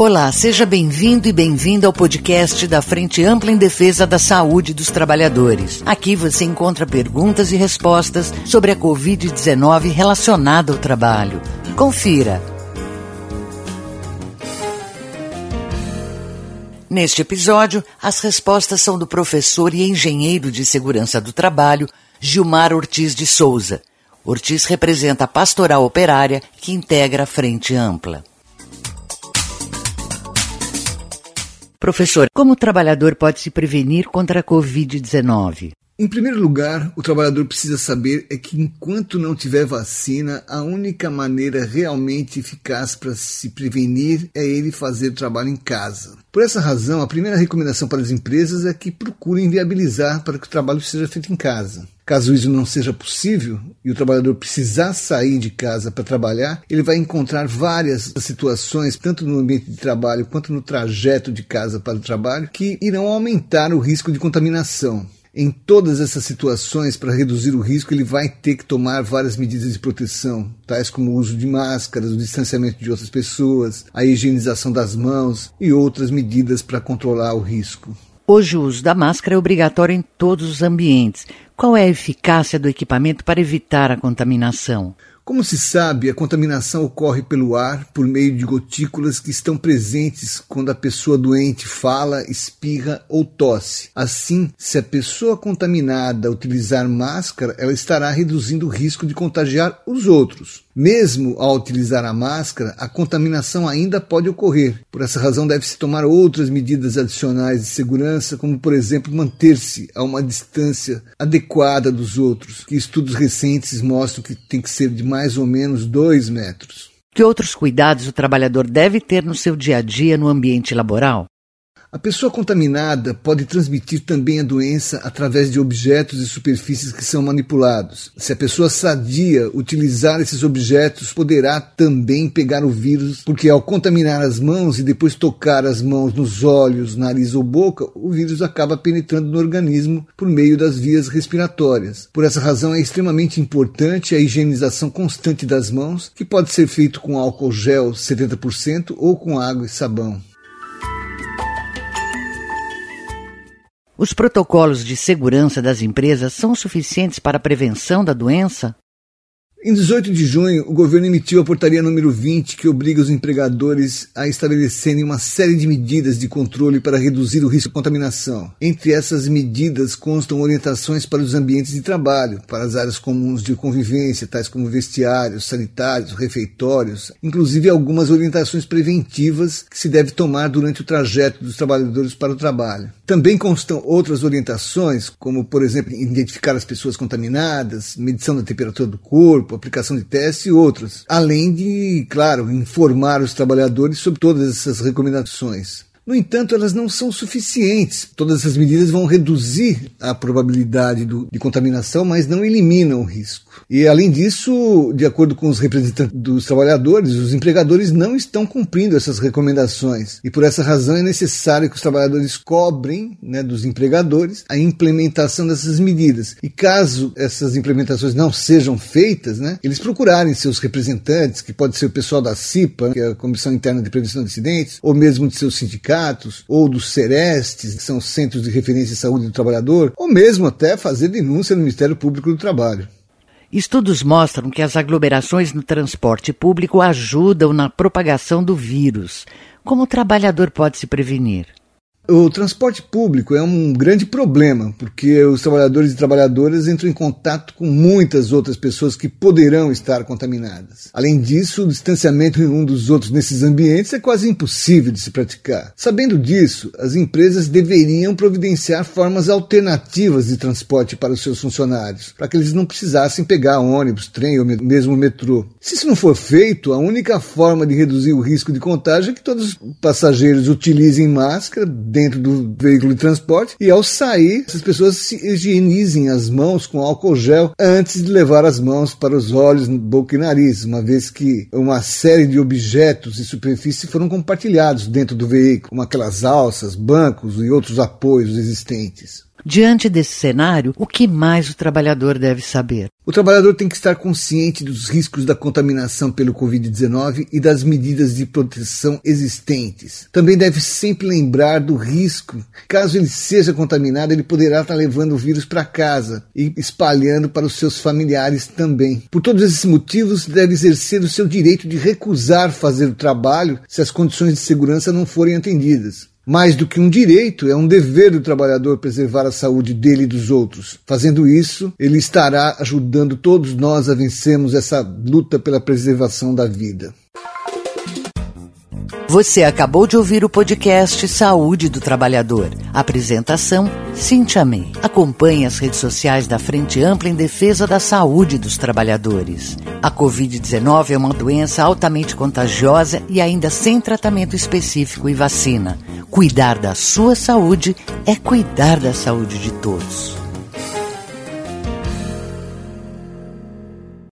Olá, seja bem-vindo e bem-vinda ao podcast da Frente Ampla em Defesa da Saúde dos Trabalhadores. Aqui você encontra perguntas e respostas sobre a Covid-19 relacionada ao trabalho. Confira. Neste episódio, as respostas são do professor e engenheiro de segurança do trabalho, Gilmar Ortiz de Souza. Ortiz representa a pastoral operária que integra a Frente Ampla. Professor, como o trabalhador pode se prevenir contra a Covid-19? Em primeiro lugar, o trabalhador precisa saber é que enquanto não tiver vacina, a única maneira realmente eficaz para se prevenir é ele fazer o trabalho em casa. Por essa razão, a primeira recomendação para as empresas é que procurem viabilizar para que o trabalho seja feito em casa. Caso isso não seja possível e o trabalhador precisar sair de casa para trabalhar, ele vai encontrar várias situações, tanto no ambiente de trabalho quanto no trajeto de casa para o trabalho, que irão aumentar o risco de contaminação. Em todas essas situações, para reduzir o risco, ele vai ter que tomar várias medidas de proteção, tais como o uso de máscaras, o distanciamento de outras pessoas, a higienização das mãos e outras medidas para controlar o risco. Hoje o uso da máscara é obrigatório em todos os ambientes. Qual é a eficácia do equipamento para evitar a contaminação? Como se sabe, a contaminação ocorre pelo ar por meio de gotículas que estão presentes quando a pessoa doente fala, espirra ou tosse. Assim, se a pessoa contaminada utilizar máscara, ela estará reduzindo o risco de contagiar os outros. Mesmo ao utilizar a máscara, a contaminação ainda pode ocorrer. Por essa razão, deve-se tomar outras medidas adicionais de segurança, como, por exemplo, manter-se a uma distância adequada dos outros, que estudos recentes mostram que tem que ser de mais ou menos dois metros. Que outros cuidados o trabalhador deve ter no seu dia a dia no ambiente laboral? A pessoa contaminada pode transmitir também a doença através de objetos e superfícies que são manipulados. Se a pessoa sadia utilizar esses objetos, poderá também pegar o vírus, porque ao contaminar as mãos e depois tocar as mãos nos olhos, nariz ou boca, o vírus acaba penetrando no organismo por meio das vias respiratórias. Por essa razão é extremamente importante a higienização constante das mãos, que pode ser feito com álcool gel 70% ou com água e sabão. Os protocolos de segurança das empresas são suficientes para a prevenção da doença? Em 18 de junho, o governo emitiu a portaria número 20, que obriga os empregadores a estabelecerem uma série de medidas de controle para reduzir o risco de contaminação. Entre essas medidas constam orientações para os ambientes de trabalho, para as áreas comuns de convivência, tais como vestiários, sanitários, refeitórios, inclusive algumas orientações preventivas que se deve tomar durante o trajeto dos trabalhadores para o trabalho. Também constam outras orientações, como, por exemplo, identificar as pessoas contaminadas, medição da temperatura do corpo, corpo, aplicação de testes e outros. Além de, claro, informar os trabalhadores sobre todas essas recomendações. No entanto, elas não são suficientes. Todas essas medidas vão reduzir a probabilidade do, de contaminação, mas não eliminam o risco. E, além disso, de acordo com os representantes dos trabalhadores, os empregadores não estão cumprindo essas recomendações. E, por essa razão, é necessário que os trabalhadores cobrem né, dos empregadores a implementação dessas medidas. E, caso essas implementações não sejam feitas, né, eles procurarem seus representantes, que pode ser o pessoal da CIPA, que é a Comissão Interna de Prevenção de Acidentes, ou mesmo de seus sindicatos sindicatos ou dos CERESTs, que são Centros de Referência de Saúde do Trabalhador, ou mesmo até fazer denúncia no Ministério Público do Trabalho. Estudos mostram que as aglomerações no transporte público ajudam na propagação do vírus. Como o trabalhador pode se prevenir? O transporte público é um grande problema, porque os trabalhadores e trabalhadoras entram em contato com muitas outras pessoas que poderão estar contaminadas. Além disso, o distanciamento um dos outros nesses ambientes é quase impossível de se praticar. Sabendo disso, as empresas deveriam providenciar formas alternativas de transporte para os seus funcionários, para que eles não precisassem pegar ônibus, trem ou mesmo metrô. Se isso não for feito, a única forma de reduzir o risco de contágio é que todos os passageiros utilizem máscara dentro do veículo de transporte e ao sair, essas pessoas se higienizem as mãos com álcool gel antes de levar as mãos para os olhos, boca e nariz, uma vez que uma série de objetos e superfícies foram compartilhados dentro do veículo, como aquelas alças, bancos e outros apoios existentes. Diante desse cenário, o que mais o trabalhador deve saber? O trabalhador tem que estar consciente dos riscos da contaminação pelo Covid-19 e das medidas de proteção existentes. Também deve sempre lembrar do risco. Caso ele seja contaminado, ele poderá estar levando o vírus para casa e espalhando para os seus familiares também. Por todos esses motivos, deve exercer o seu direito de recusar fazer o trabalho se as condições de segurança não forem atendidas. Mais do que um direito, é um dever do trabalhador preservar a saúde dele e dos outros. Fazendo isso, ele estará ajudando todos nós a vencermos essa luta pela preservação da vida. Você acabou de ouvir o podcast Saúde do Trabalhador. Apresentação: Cintia May. Acompanhe as redes sociais da Frente Ampla em Defesa da Saúde dos Trabalhadores. A Covid-19 é uma doença altamente contagiosa e ainda sem tratamento específico e vacina. Cuidar da sua saúde é cuidar da saúde de todos.